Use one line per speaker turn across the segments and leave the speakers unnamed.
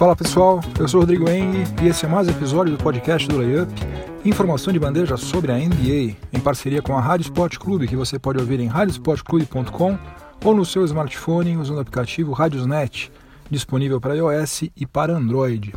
Fala pessoal, eu sou Rodrigo Eng e esse é mais um episódio do podcast do Layup. Informação de bandeja sobre a NBA, em parceria com a Rádio Sport Clube, que você pode ouvir em radiosportclube.com ou no seu smartphone usando o aplicativo Radiosnet, disponível para iOS e para Android.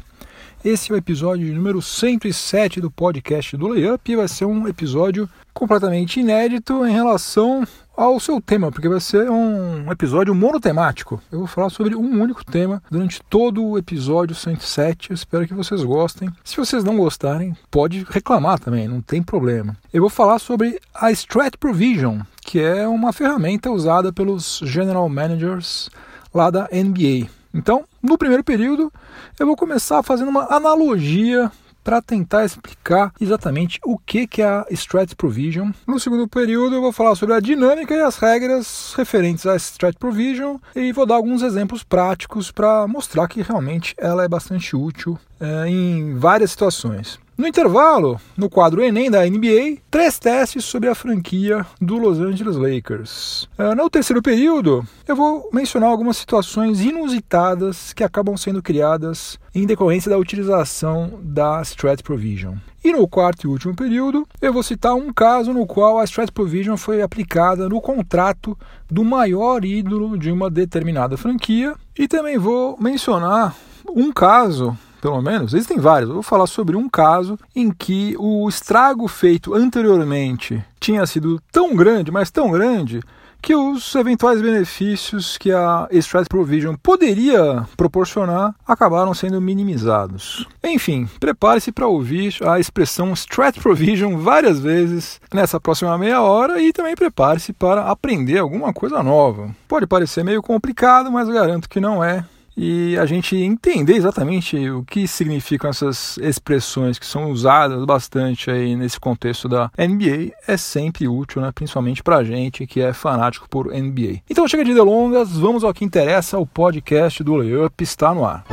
Esse é o episódio número 107 do podcast do Layup e vai ser um episódio completamente inédito em relação ao seu tema, porque vai ser um episódio monotemático. Eu vou falar sobre um único tema durante todo o episódio 107. Eu espero que vocês gostem. Se vocês não gostarem, pode reclamar também, não tem problema. Eu vou falar sobre a Strat Provision, que é uma ferramenta usada pelos general managers lá da NBA. Então, no primeiro período, eu vou começar fazendo uma analogia para tentar explicar exatamente o que, é a Strat Provision. No segundo período, eu vou falar sobre a dinâmica e as regras referentes à Strat Provision e vou dar alguns exemplos práticos para mostrar que realmente ela é bastante útil é, em várias situações. No intervalo, no quadro Enem da NBA, três testes sobre a franquia do Los Angeles Lakers. Uh, no terceiro período, eu vou mencionar algumas situações inusitadas que acabam sendo criadas em decorrência da utilização da Strat Provision. E no quarto e último período, eu vou citar um caso no qual a Strat Provision foi aplicada no contrato do maior ídolo de uma determinada franquia. E também vou mencionar um caso pelo menos, existem vários. Eu vou falar sobre um caso em que o estrago feito anteriormente tinha sido tão grande, mas tão grande, que os eventuais benefícios que a Strat Provision poderia proporcionar acabaram sendo minimizados. Enfim, prepare-se para ouvir a expressão Strat Provision várias vezes nessa próxima meia hora e também prepare-se para aprender alguma coisa nova. Pode parecer meio complicado, mas garanto que não é e a gente entender exatamente o que significam essas expressões que são usadas bastante aí nesse contexto da NBA é sempre útil, né? principalmente para a gente que é fanático por NBA. Então chega de delongas, vamos ao que interessa, o podcast do Layup está no ar.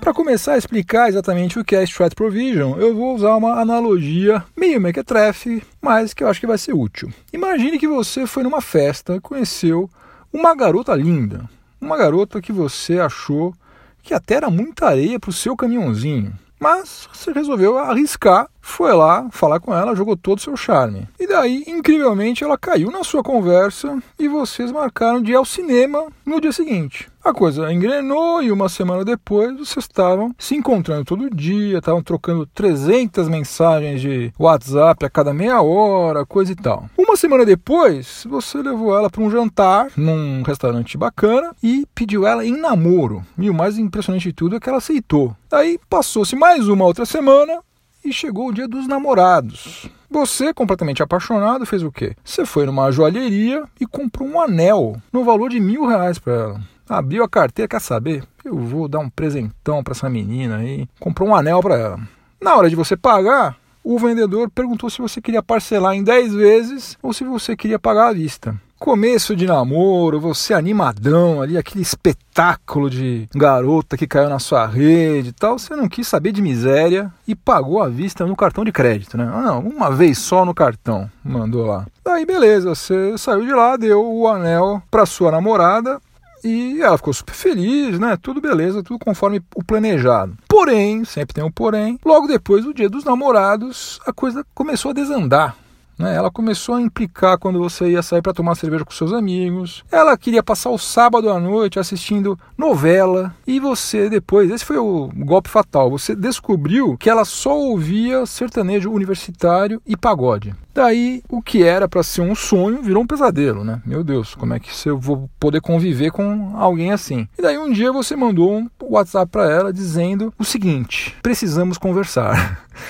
Para começar a explicar exatamente o que é Strat Provision, eu vou usar uma analogia meio mequetrefe, mas que eu acho que vai ser útil. Imagine que você foi numa festa conheceu uma garota linda, uma garota que você achou que até era muita areia para o seu caminhãozinho. Mas você resolveu arriscar, foi lá falar com ela, jogou todo o seu charme. E daí, incrivelmente, ela caiu na sua conversa e vocês marcaram de ir ao cinema no dia seguinte. A coisa engrenou e uma semana depois vocês estavam se encontrando todo dia, estavam trocando 300 mensagens de WhatsApp a cada meia hora, coisa e tal. Uma semana depois, você levou ela para um jantar num restaurante bacana e pediu ela em namoro. E o mais impressionante de tudo é que ela aceitou. Aí passou-se mais uma outra semana e chegou o dia dos namorados. Você, completamente apaixonado, fez o quê? Você foi numa joalheria e comprou um anel no valor de mil reais para ela. Abriu a carteira, quer saber? Eu vou dar um presentão para essa menina aí. Comprou um anel para ela. Na hora de você pagar, o vendedor perguntou se você queria parcelar em 10 vezes ou se você queria pagar à vista. Começo de namoro, você animadão ali, aquele espetáculo de garota que caiu na sua rede e tal, você não quis saber de miséria e pagou à vista no cartão de crédito, né? Ah, não, uma vez só no cartão, mandou lá. Aí beleza, você saiu de lá, deu o anel para sua namorada, e ela ficou super feliz, né? Tudo beleza, tudo conforme o planejado. Porém, sempre tem um porém, logo depois do dia dos namorados, a coisa começou a desandar. Né? Ela começou a implicar quando você ia sair para tomar cerveja com seus amigos. Ela queria passar o sábado à noite assistindo novela. E você depois, esse foi o golpe fatal, você descobriu que ela só ouvia sertanejo universitário e pagode. Daí, o que era para ser um sonho virou um pesadelo, né? Meu Deus, como é que eu vou poder conviver com alguém assim? E daí, um dia você mandou um WhatsApp para ela dizendo o seguinte: precisamos conversar.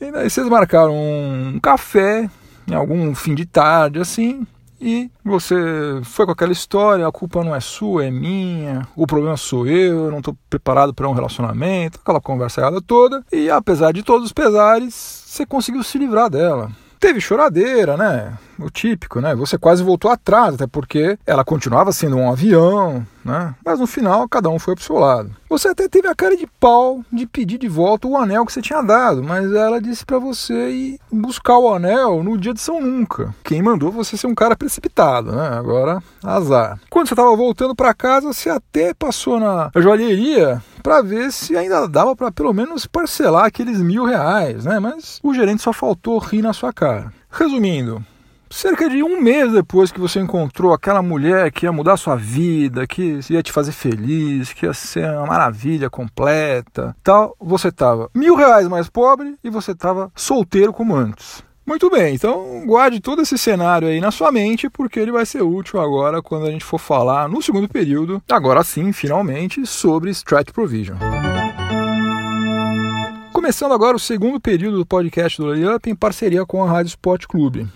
E daí vocês marcaram um café em algum fim de tarde assim, e você foi com aquela história, a culpa não é sua, é minha, o problema sou eu, eu não estou preparado para um relacionamento, aquela conversa toda, e apesar de todos os pesares, você conseguiu se livrar dela. Teve choradeira, né? O típico, né? Você quase voltou atrás, até porque ela continuava sendo um avião, né? Mas no final, cada um foi pro seu lado. Você até teve a cara de pau de pedir de volta o anel que você tinha dado, mas ela disse para você ir buscar o anel no dia de São Nunca. Quem mandou você ser um cara precipitado, né? Agora, azar. Quando você estava voltando para casa, você até passou na joalheria para ver se ainda dava para pelo menos parcelar aqueles mil reais, né? Mas o gerente só faltou rir na sua cara. Resumindo, cerca de um mês depois que você encontrou aquela mulher que ia mudar sua vida, que ia te fazer feliz, que ia ser uma maravilha completa, tal, você estava mil reais mais pobre e você estava solteiro como antes. Muito bem, então guarde todo esse cenário aí na sua mente, porque ele vai ser útil agora quando a gente for falar no segundo período, agora sim, finalmente, sobre Strat Provision. Começando agora o segundo período do podcast do Layup em parceria com a Rádio Sport Clube.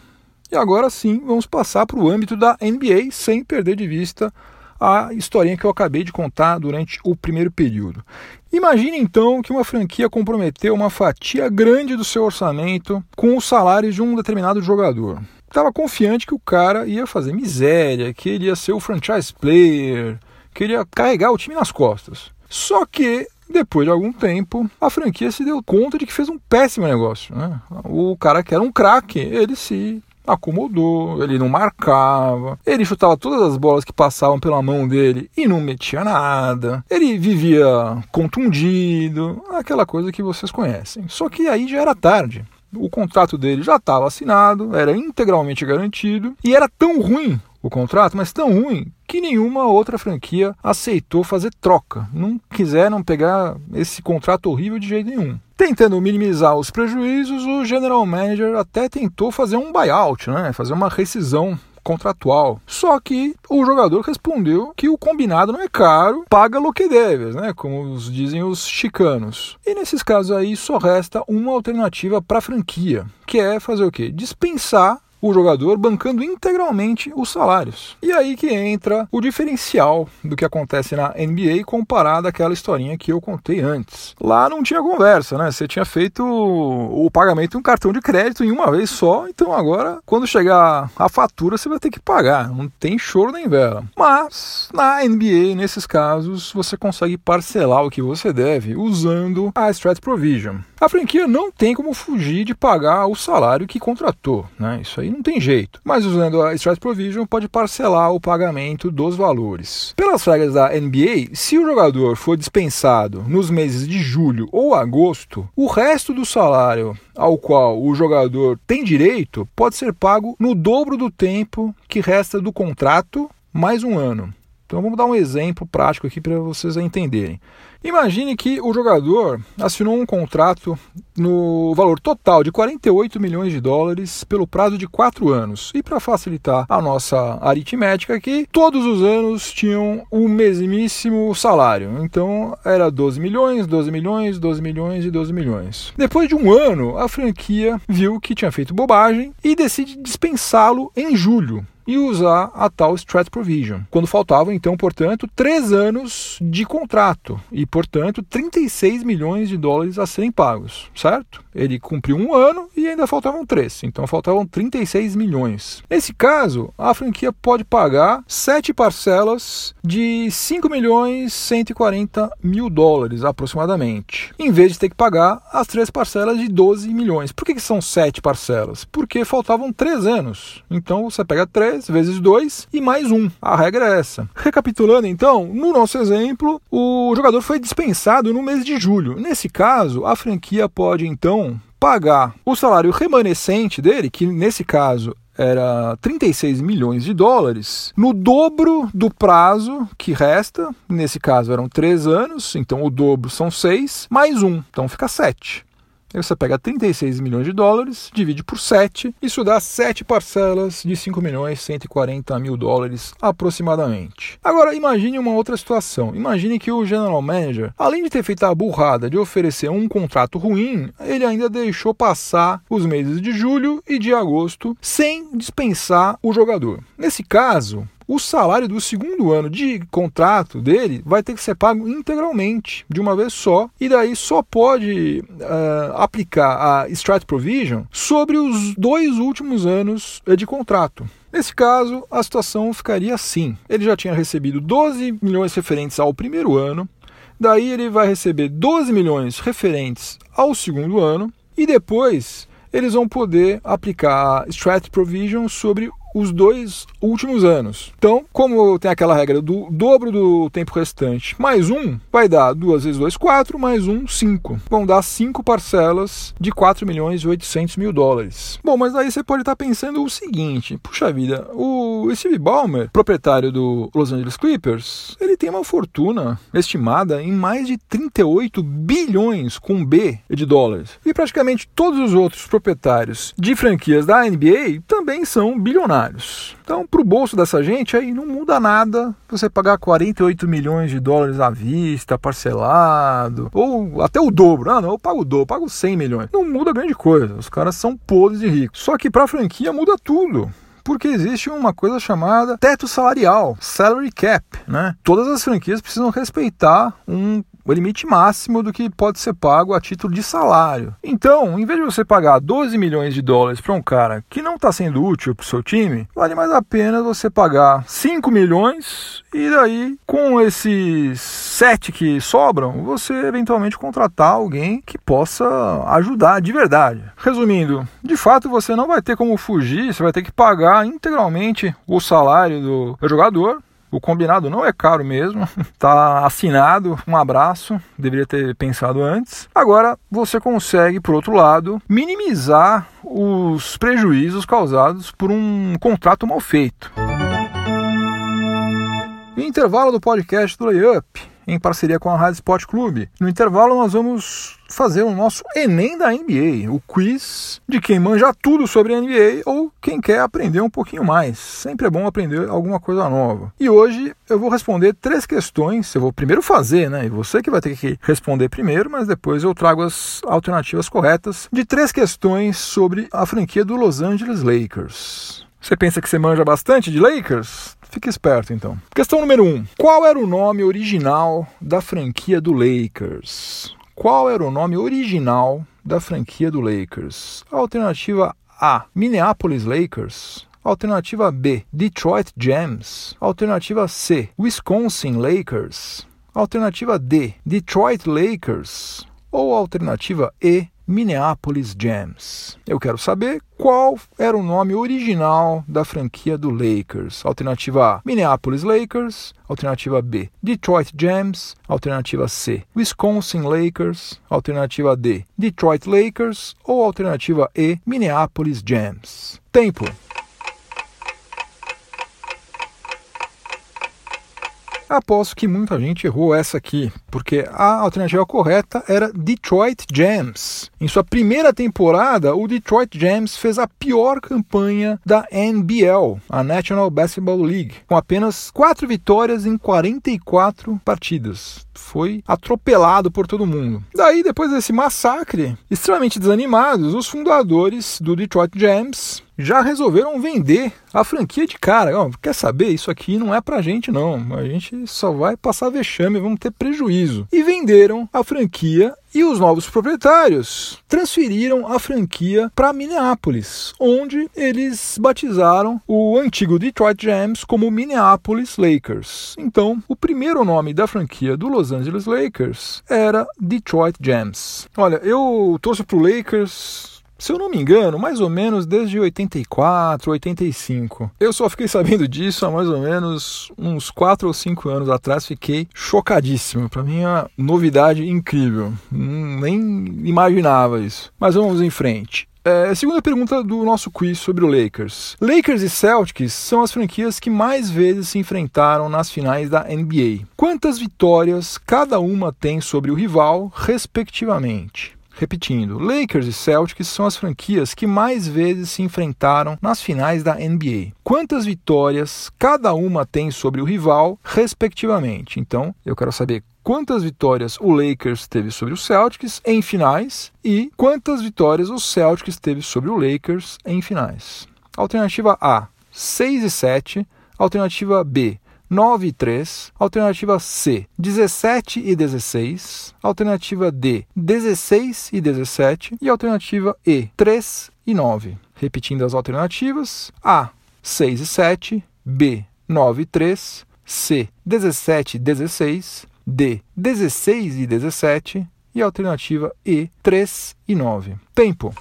E agora sim, vamos passar para o âmbito da NBA sem perder de vista a historinha que eu acabei de contar durante o primeiro período. Imagine então que uma franquia comprometeu uma fatia grande do seu orçamento com os salários de um determinado jogador. Estava confiante que o cara ia fazer miséria, que ele ia ser o franchise player, que ele ia carregar o time nas costas. Só que depois de algum tempo, a franquia se deu conta de que fez um péssimo negócio. Né? O cara que era um craque, ele se acomodou, ele não marcava, ele chutava todas as bolas que passavam pela mão dele e não metia nada, ele vivia contundido, aquela coisa que vocês conhecem. Só que aí já era tarde. O contrato dele já estava assinado, era integralmente garantido e era tão ruim o contrato, mas tão ruim que nenhuma outra franquia aceitou fazer troca. Não quiseram pegar esse contrato horrível de jeito nenhum. Tentando minimizar os prejuízos, o general manager até tentou fazer um buyout, né? fazer uma rescisão contratual. Só que o jogador respondeu que o combinado não é caro, paga lo que deves, né? Como dizem os chicanos. E nesses casos aí só resta uma alternativa para a franquia, que é fazer o quê? Dispensar o jogador bancando integralmente os salários. E aí que entra o diferencial do que acontece na NBA comparado àquela historinha que eu contei antes. Lá não tinha conversa, né? Você tinha feito o pagamento em um cartão de crédito em uma vez só, então agora, quando chegar a fatura, você vai ter que pagar. Não tem choro nem vela. Mas na NBA, nesses casos, você consegue parcelar o que você deve usando a Strat Provision. A franquia não tem como fugir de pagar o salário que contratou, né? Isso aí não tem jeito. Mas usando a Strike Provision pode parcelar o pagamento dos valores. Pelas regras da NBA, se o jogador for dispensado nos meses de julho ou agosto, o resto do salário ao qual o jogador tem direito pode ser pago no dobro do tempo que resta do contrato mais um ano. Então vamos dar um exemplo prático aqui para vocês entenderem. Imagine que o jogador assinou um contrato no valor total de 48 milhões de dólares pelo prazo de 4 anos. E para facilitar a nossa aritmética aqui, todos os anos tinham o mesmíssimo salário. Então era 12 milhões, 12 milhões, 12 milhões e 12 milhões. Depois de um ano, a franquia viu que tinha feito bobagem e decide dispensá-lo em julho e usar a tal Strat Provision, quando faltavam então, portanto, três anos de contrato e, portanto, 36 milhões de dólares a serem pagos, certo? Ele cumpriu um ano e ainda faltavam três, então faltavam 36 milhões. Nesse caso, a franquia pode pagar sete parcelas de 5 milhões 140 mil dólares aproximadamente, em vez de ter que pagar as três parcelas de 12 milhões. Por que, que são sete parcelas? Porque faltavam três anos. Então você pega três 3 vezes 2 e mais 1. A regra é essa. Recapitulando então, no nosso exemplo, o jogador foi dispensado no mês de julho. Nesse caso, a franquia pode então pagar o salário remanescente dele, que nesse caso era 36 milhões de dólares, no dobro do prazo que resta, nesse caso eram 3 anos, então o dobro são 6, mais 1, então fica 7. Você pega 36 milhões de dólares, divide por 7, isso dá 7 parcelas de 5 milhões 140 mil dólares aproximadamente. Agora imagine uma outra situação. Imagine que o general manager, além de ter feito a burrada de oferecer um contrato ruim, ele ainda deixou passar os meses de julho e de agosto sem dispensar o jogador. Nesse caso, o salário do segundo ano de contrato dele vai ter que ser pago integralmente, de uma vez só, e daí só pode uh, aplicar a Strat Provision sobre os dois últimos anos de contrato. Nesse caso, a situação ficaria assim: ele já tinha recebido 12 milhões referentes ao primeiro ano, daí ele vai receber 12 milhões referentes ao segundo ano, e depois eles vão poder aplicar a Strat Provision sobre os dois últimos anos. Então, como tem aquela regra do dobro do tempo restante mais um, vai dar 2 vezes 2, 4, mais um, 5. Vão dar 5 parcelas de 4 milhões e 800 mil dólares. Bom, mas aí você pode estar pensando o seguinte: puxa vida, o Steve Ballmer, proprietário do Los Angeles Clippers, ele tem uma fortuna estimada em mais de 38 bilhões com B de dólares. E praticamente todos os outros proprietários de franquias da NBA também são bilionários. Então, para o bolso dessa gente, aí não muda nada você pagar 48 milhões de dólares à vista, parcelado, ou até o dobro. Ah, não, eu pago o dobro, pago 100 milhões. Não muda grande coisa, os caras são podres e ricos. Só que para a franquia muda tudo porque existe uma coisa chamada teto salarial, salary cap, né? Todas as franquias precisam respeitar um o limite máximo do que pode ser pago a título de salário. Então, em vez de você pagar 12 milhões de dólares para um cara que não está sendo útil para o seu time, vale mais a pena você pagar 5 milhões e daí, com esses 7 que sobram, você eventualmente contratar alguém que possa ajudar de verdade. Resumindo, de fato você não vai ter como fugir, você vai ter que pagar integralmente o salário do jogador o combinado não é caro mesmo, tá assinado. Um abraço, deveria ter pensado antes. Agora você consegue, por outro lado, minimizar os prejuízos causados por um contrato mal feito. intervalo do podcast do Layup, em parceria com a Rádio Sport Clube. No intervalo, nós vamos fazer o nosso Enem da NBA, o quiz de quem manja tudo sobre NBA ou quem quer aprender um pouquinho mais. Sempre é bom aprender alguma coisa nova. E hoje eu vou responder três questões. Eu vou primeiro fazer, né? E você que vai ter que responder primeiro, mas depois eu trago as alternativas corretas de três questões sobre a franquia do Los Angeles Lakers. Você pensa que você manja bastante de Lakers? Fique esperto então. Questão número 1. Um. Qual era o nome original da franquia do Lakers? Qual era o nome original da franquia do Lakers? Alternativa A: Minneapolis Lakers. Alternativa B: Detroit Gems. Alternativa C: Wisconsin Lakers. Alternativa D: Detroit Lakers. Ou alternativa E: Minneapolis Gems. Eu quero saber qual era o nome original da franquia do Lakers. Alternativa A, Minneapolis Lakers. Alternativa B, Detroit Gems. Alternativa C, Wisconsin Lakers. Alternativa D, Detroit Lakers. Ou alternativa E, Minneapolis Gems. Tempo. Aposto que muita gente errou essa aqui, porque a alternativa correta era Detroit Gems. Em sua primeira temporada, o Detroit Gems fez a pior campanha da NBL, a National Basketball League, com apenas 4 vitórias em 44 partidas. Foi atropelado por todo mundo. Daí, depois desse massacre, extremamente desanimados, os fundadores do Detroit Gems já resolveram vender a franquia de cara. Ó, quer saber? Isso aqui não é pra gente, não. A gente só vai passar vexame, vamos ter prejuízo. E venderam a franquia e os novos proprietários transferiram a franquia para Minneapolis, onde eles batizaram o antigo Detroit Gems como Minneapolis Lakers. Então, o primeiro nome da franquia do Los Angeles Lakers era Detroit Gems. Olha, eu torço pro Lakers se eu não me engano, mais ou menos desde 84, 85. Eu só fiquei sabendo disso há mais ou menos uns 4 ou 5 anos atrás, fiquei chocadíssimo. Para mim é uma novidade incrível. Nem imaginava isso. Mas vamos em frente. É, segunda pergunta do nosso quiz sobre o Lakers. Lakers e Celtics são as franquias que mais vezes se enfrentaram nas finais da NBA. Quantas vitórias cada uma tem sobre o rival, respectivamente? Repetindo, Lakers e Celtics são as franquias que mais vezes se enfrentaram nas finais da NBA. Quantas vitórias cada uma tem sobre o rival, respectivamente? Então, eu quero saber quantas vitórias o Lakers teve sobre o Celtics em finais e quantas vitórias o Celtics teve sobre o Lakers em finais. Alternativa A, 6 e 7. alternativa B, 9 e 3, alternativa C, 17 e 16, alternativa D, 16 e 17 e alternativa E, 3 e 9. Repetindo as alternativas: A, 6 e 7, B, 9 e 3, C, 17 e 16, D, 16 e 17 e alternativa E, 3 e 9. Tempo.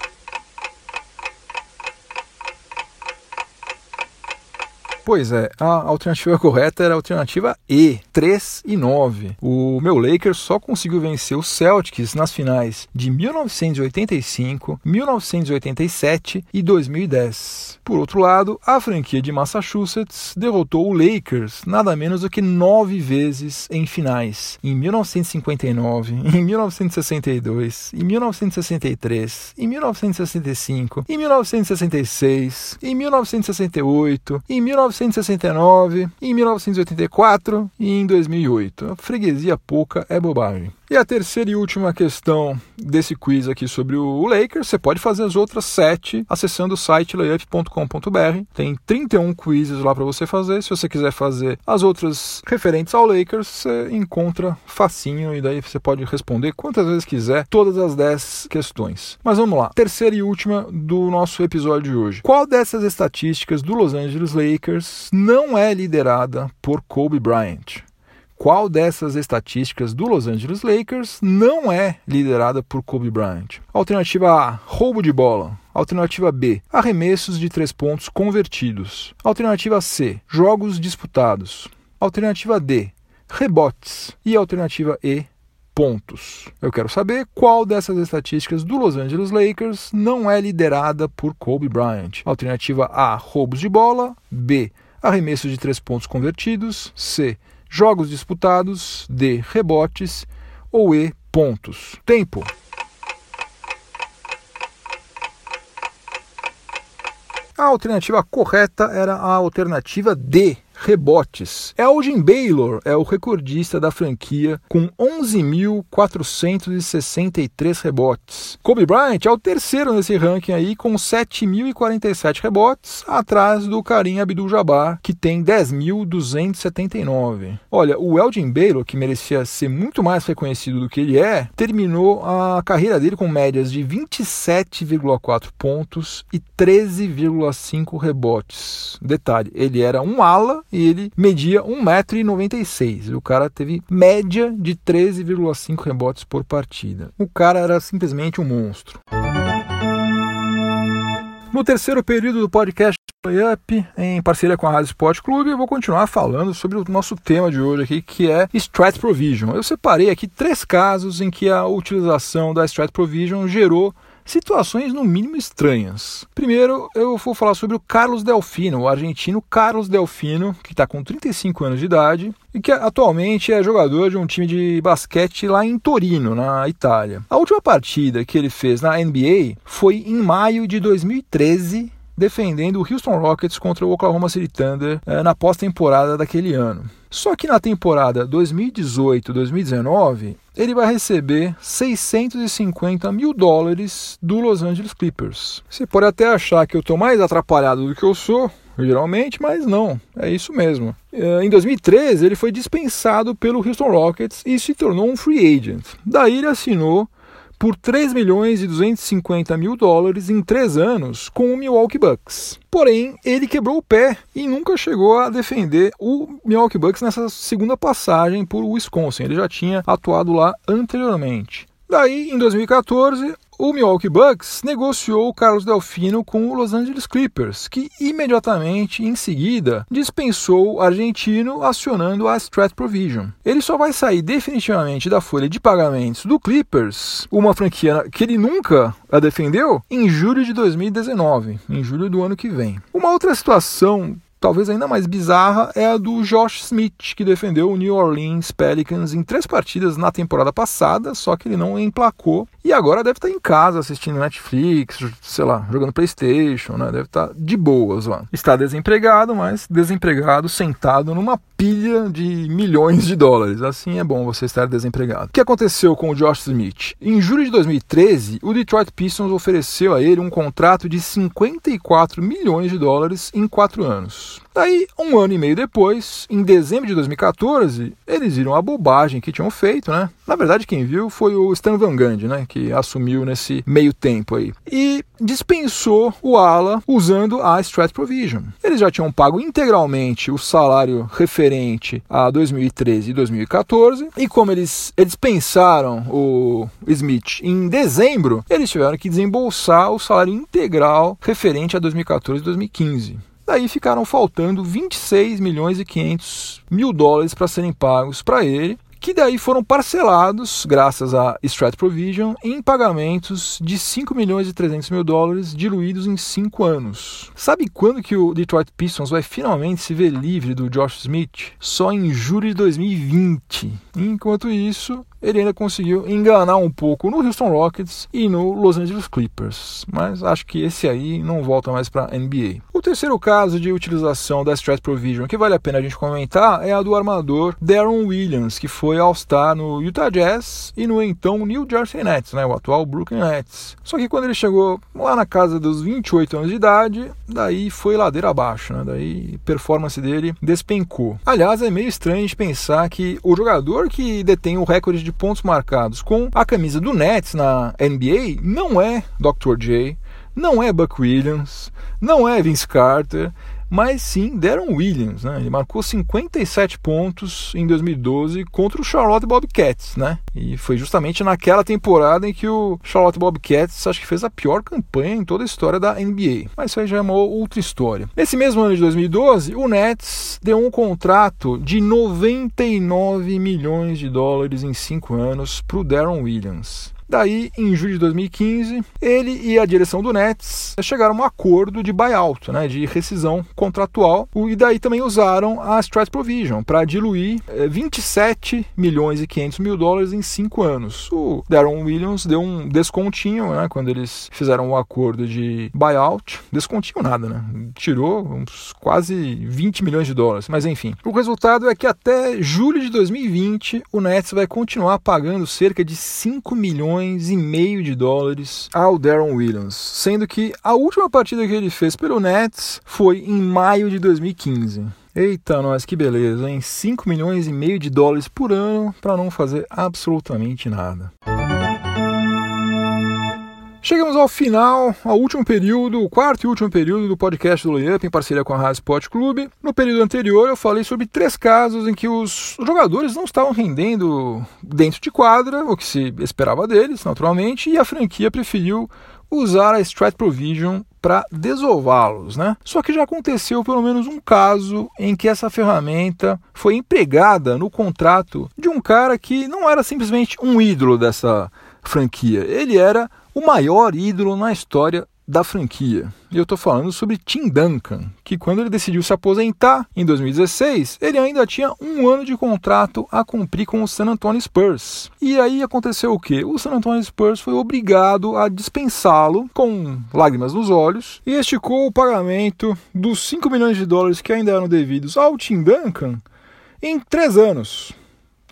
Pois é, a alternativa correta era a alternativa E, 3 e 9. O meu Lakers só conseguiu vencer o Celtics nas finais de 1985, 1987 e 2010. Por outro lado, a franquia de Massachusetts derrotou o Lakers nada menos do que nove vezes em finais, em 1959, em 1962, em 1963, em 1965, em 1966, em 1968, em 19 1969, em 1984 e em 2008. A freguesia pouca é bobagem. E a terceira e última questão desse quiz aqui sobre o Lakers, você pode fazer as outras sete acessando o site layup.com.br. Tem 31 quizzes lá para você fazer. Se você quiser fazer as outras referentes ao Lakers, você encontra facinho e daí você pode responder quantas vezes quiser todas as 10 questões. Mas vamos lá. Terceira e última do nosso episódio de hoje. Qual dessas estatísticas do Los Angeles Lakers não é liderada por Kobe Bryant? Qual dessas estatísticas do Los Angeles Lakers não é liderada por Kobe Bryant? Alternativa A, roubo de bola. Alternativa B, arremessos de três pontos convertidos. Alternativa C, jogos disputados. Alternativa D, rebotes. E alternativa E, pontos. Eu quero saber qual dessas estatísticas do Los Angeles Lakers não é liderada por Kobe Bryant. Alternativa A, roubos de bola. B, arremessos de três pontos convertidos. C, jogos disputados, D, rebotes ou E, pontos. Tempo. A alternativa correta era a alternativa D, rebotes. Elgin Baylor é o recordista da franquia com 11.463 rebotes. Kobe Bryant é o terceiro nesse ranking aí com 7.047 rebotes, atrás do Karim Abdul-Jabbar, que tem 10.279. Olha, o Elgin Baylor, que merecia ser muito mais reconhecido do que ele é, terminou a carreira dele com médias de 27,4 pontos e 13,5 rebotes. Detalhe, ele era um ala e ele media 1,96m. O cara teve média de 13,5 rebotes por partida. O cara era simplesmente um monstro. No terceiro período do podcast Up, em parceria com a Rádio Sport Clube, eu vou continuar falando sobre o nosso tema de hoje aqui, que é Strat Provision. Eu separei aqui três casos em que a utilização da Strat Provision gerou situações no mínimo estranhas. Primeiro, eu vou falar sobre o Carlos Delfino, o argentino Carlos Delfino, que está com 35 anos de idade e que atualmente é jogador de um time de basquete lá em Torino, na Itália. A última partida que ele fez na NBA foi em maio de 2013 defendendo o Houston Rockets contra o Oklahoma City Thunder eh, na pós-temporada daquele ano. Só que na temporada 2018-2019, ele vai receber 650 mil dólares do Los Angeles Clippers. Você pode até achar que eu estou mais atrapalhado do que eu sou, geralmente, mas não, é isso mesmo. Eh, em 2013, ele foi dispensado pelo Houston Rockets e se tornou um free agent. Daí ele assinou por 3 milhões e 250 mil dólares em três anos com o Milwaukee Bucks. Porém, ele quebrou o pé e nunca chegou a defender o Milwaukee Bucks nessa segunda passagem por Wisconsin. Ele já tinha atuado lá anteriormente. Daí, em 2014, o Milwaukee Bucks negociou o Carlos Delfino com o Los Angeles Clippers, que imediatamente em seguida dispensou o argentino acionando a Strat Provision. Ele só vai sair definitivamente da folha de pagamentos do Clippers, uma franquia que ele nunca a defendeu, em julho de 2019, em julho do ano que vem. Uma outra situação talvez ainda mais bizarra é a do Josh Smith, que defendeu o New Orleans Pelicans em três partidas na temporada passada, só que ele não emplacou e agora deve estar em casa assistindo Netflix, sei lá, jogando PlayStation, né? Deve estar de boas lá. Está desempregado, mas desempregado sentado numa pilha de milhões de dólares. Assim é bom você estar desempregado. O que aconteceu com o Josh Smith? Em julho de 2013, o Detroit Pistons ofereceu a ele um contrato de 54 milhões de dólares em quatro anos. Daí, um ano e meio depois, em dezembro de 2014, eles viram a bobagem que tinham feito, né? Na verdade, quem viu foi o Stan Van Gundy, né? Que assumiu nesse meio tempo aí. E dispensou o ala usando a Strat Provision. Eles já tinham pago integralmente o salário referente a 2013 e 2014, e como eles dispensaram o Smith em dezembro, eles tiveram que desembolsar o salário integral referente a 2014 e 2015. Daí ficaram faltando 26 milhões e 500 mil dólares para serem pagos para ele, que daí foram parcelados, graças a Strat Provision, em pagamentos de 5 milhões e 300 mil dólares diluídos em 5 anos. Sabe quando que o Detroit Pistons vai finalmente se ver livre do Josh Smith? Só em julho de 2020. Enquanto isso, ele ainda conseguiu enganar um pouco no Houston Rockets e no Los Angeles Clippers, mas acho que esse aí não volta mais para a NBA. O terceiro caso de utilização da Strat Provision que vale a pena a gente comentar é a do armador Darren Williams, que foi All-Star no Utah Jazz e no então New Jersey Nets, né, o atual Brooklyn Nets. Só que quando ele chegou lá na casa dos 28 anos de idade, daí foi ladeira abaixo, né, daí a performance dele despencou. Aliás, é meio estranho de pensar que o jogador que detém o recorde de de pontos marcados com a camisa do Nets na NBA não é Dr. J, não é Buck Williams, não é Vince Carter, mas sim Darren Williams, né? Ele marcou 57 pontos em 2012 contra o Charlotte Bobcats, né? E foi justamente naquela temporada em que o Charlotte Bobcats acho que fez a pior campanha em toda a história da NBA. Mas isso aí já é uma outra história. Nesse mesmo ano de 2012, o Nets deu um contrato de 99 milhões de dólares em 5 anos para o Darren Williams. Daí, em julho de 2015, ele e a direção do Nets chegaram a um acordo de buyout, né, de rescisão contratual, e daí também usaram a Strat Provision para diluir 27 eh, milhões e 500 mil dólares em cinco anos. O Darren Williams deu um descontinho né, quando eles fizeram o um acordo de buyout. Descontinho nada, né? Tirou uns quase 20 milhões de dólares, mas enfim. O resultado é que até julho de 2020 o Nets vai continuar pagando cerca de 5 milhões milhões e meio de dólares ao Darren Williams, sendo que a última partida que ele fez pelo Nets foi em maio de 2015. Eita, nós que beleza, hein? 5 milhões e meio de dólares por ano para não fazer absolutamente nada. Chegamos ao final, ao último período, o quarto e último período do podcast do Layup em parceria com a Rádio Sport Clube. No período anterior eu falei sobre três casos em que os jogadores não estavam rendendo dentro de quadra, o que se esperava deles, naturalmente, e a franquia preferiu usar a Strat Provision para desová-los, né? Só que já aconteceu pelo menos um caso em que essa ferramenta foi empregada no contrato de um cara que não era simplesmente um ídolo dessa franquia, ele era o maior ídolo na história da franquia. E eu estou falando sobre Tim Duncan, que quando ele decidiu se aposentar em 2016, ele ainda tinha um ano de contrato a cumprir com o San Antonio Spurs. E aí aconteceu o quê? O San Antonio Spurs foi obrigado a dispensá-lo com lágrimas nos olhos e esticou o pagamento dos 5 milhões de dólares que ainda eram devidos ao Tim Duncan em três anos.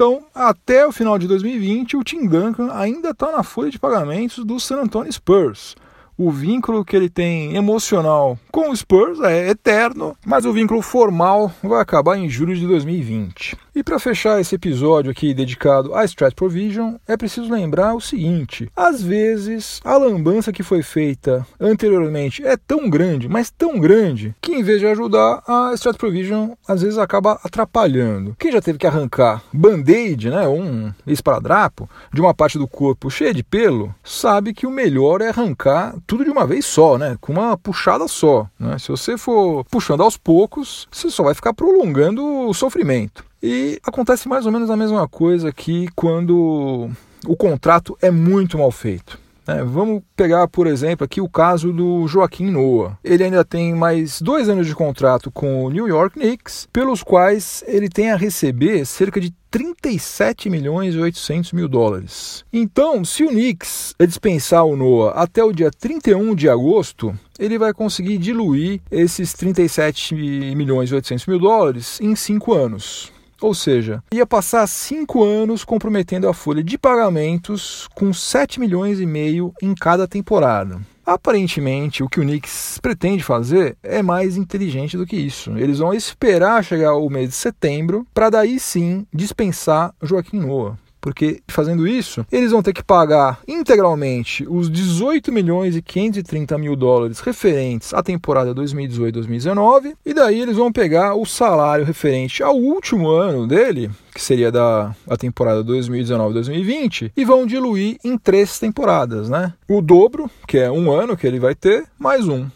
Então, até o final de 2020, o Tim Duncan ainda está na folha de pagamentos do San Antonio Spurs o vínculo que ele tem emocional com o Spurs é eterno, mas o vínculo formal vai acabar em julho de 2020. E para fechar esse episódio aqui dedicado à Strat Provision, é preciso lembrar o seguinte: às vezes a lambança que foi feita anteriormente é tão grande, mas tão grande, que em vez de ajudar, a Strat Provision às vezes acaba atrapalhando. Quem já teve que arrancar band-aid, né, um esparadrapo, de uma parte do corpo cheia de pelo, sabe que o melhor é arrancar tudo de uma vez só, né? Com uma puxada só. Né? Se você for puxando aos poucos, você só vai ficar prolongando o sofrimento. E acontece mais ou menos a mesma coisa aqui quando o contrato é muito mal feito. É, vamos pegar, por exemplo, aqui o caso do Joaquim Noah. Ele ainda tem mais dois anos de contrato com o New York Knicks, pelos quais ele tem a receber cerca de 37 milhões e 800 mil dólares. Então, se o Knicks dispensar o Noah até o dia 31 de agosto, ele vai conseguir diluir esses 37 milhões e 800 mil dólares em cinco anos. Ou seja, ia passar cinco anos comprometendo a folha de pagamentos com 7 milhões e meio em cada temporada. Aparentemente, o que o Knicks pretende fazer é mais inteligente do que isso. Eles vão esperar chegar o mês de setembro para daí sim dispensar Joaquim Noah porque fazendo isso, eles vão ter que pagar integralmente os 18 milhões e 530 mil dólares referentes à temporada 2018-2019, e daí eles vão pegar o salário referente ao último ano dele, que seria da a temporada 2019-2020, e vão diluir em três temporadas, né? O dobro, que é um ano que ele vai ter, mais um.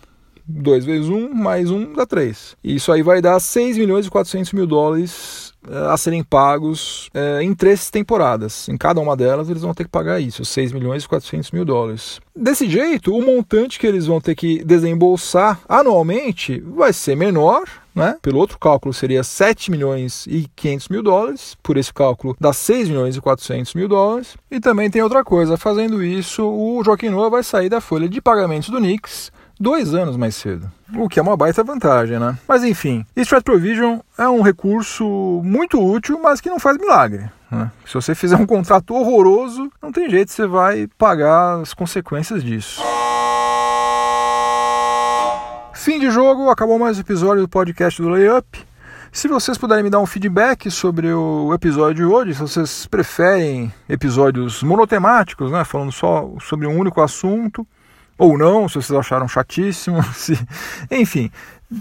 2 vezes 1, um, mais 1 um, dá 3. Isso aí vai dar 6 milhões e 400 mil dólares a serem pagos é, em três temporadas. Em cada uma delas, eles vão ter que pagar isso, 6 milhões e 400 mil dólares. Desse jeito, o montante que eles vão ter que desembolsar anualmente vai ser menor, né? Pelo outro cálculo seria 7 milhões e 500 mil dólares, por esse cálculo dá 6 milhões e 400 mil dólares. E também tem outra coisa, fazendo isso, o Joaquim Noah vai sair da folha de pagamentos do Knicks dois anos mais cedo. O que é uma baita vantagem, né? Mas enfim, Strat Provision é um recurso muito útil, mas que não faz milagre. Né? Se você fizer um contrato horroroso, não tem jeito, você vai pagar as consequências disso. Fim de jogo, acabou mais episódio do podcast do Layup. Se vocês puderem me dar um feedback sobre o episódio de hoje, se vocês preferem episódios monotemáticos, né, falando só sobre um único assunto, ou não, se vocês acharam chatíssimo. Se... Enfim,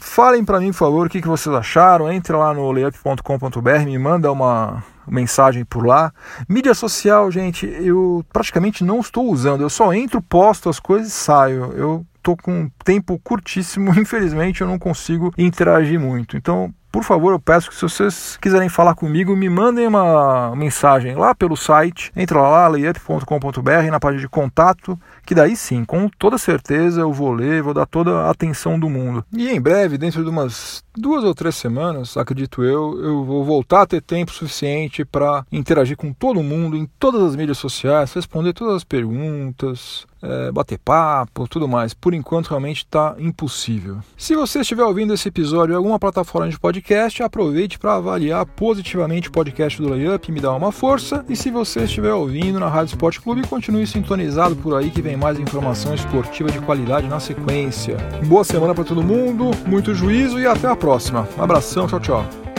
falem para mim, por favor, o que, que vocês acharam. Entre lá no layup.com.br, me manda uma mensagem por lá. Mídia social, gente, eu praticamente não estou usando. Eu só entro, posto as coisas e saio. Eu estou com um tempo curtíssimo, infelizmente eu não consigo interagir muito. Então, por favor, eu peço que se vocês quiserem falar comigo, me mandem uma mensagem lá pelo site. Entra lá, layup.com.br, na página de contato, que daí sim, com toda certeza eu vou ler, vou dar toda a atenção do mundo. E em breve, dentro de umas duas ou três semanas, acredito eu, eu vou voltar a ter tempo suficiente para interagir com todo mundo em todas as mídias sociais, responder todas as perguntas, é, bater papo, tudo mais. Por enquanto, realmente está impossível. Se você estiver ouvindo esse episódio em alguma plataforma de podcast, aproveite para avaliar positivamente o podcast do Layup, me dá uma força. E se você estiver ouvindo na Rádio Esporte Clube, continue sintonizado por aí que vem mais informação esportiva de qualidade na sequência. Boa semana para todo mundo, muito juízo e até a próxima. Um abração, tchau, tchau.